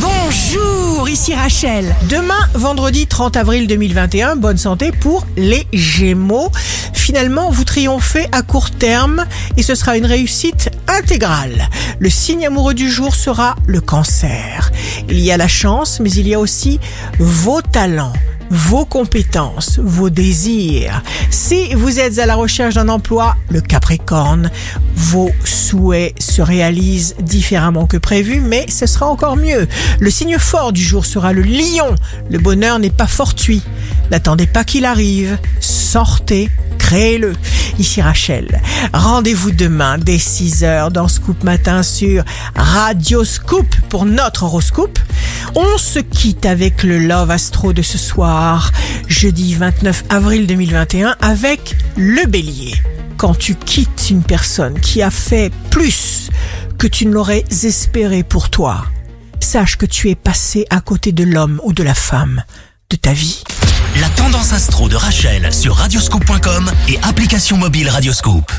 Bonjour, ici Rachel. Demain, vendredi 30 avril 2021, bonne santé pour les Gémeaux. Finalement, vous triomphez à court terme et ce sera une réussite intégrale. Le signe amoureux du jour sera le cancer. Il y a la chance, mais il y a aussi vos talents vos compétences, vos désirs. Si vous êtes à la recherche d'un emploi, le Capricorne, vos souhaits se réalisent différemment que prévu, mais ce sera encore mieux. Le signe fort du jour sera le lion. Le bonheur n'est pas fortuit. N'attendez pas qu'il arrive. Sortez créez-le. Ici Rachel. Rendez-vous demain dès 6h dans Scoop Matin sur Radio Scoop pour notre horoscope. On se quitte avec le Love Astro de ce soir, jeudi 29 avril 2021, avec le bélier. Quand tu quittes une personne qui a fait plus que tu ne l'aurais espéré pour toi, sache que tu es passé à côté de l'homme ou de la femme de ta vie. La tendance astro de Rachel sur radioscope.com et application mobile Radioscope.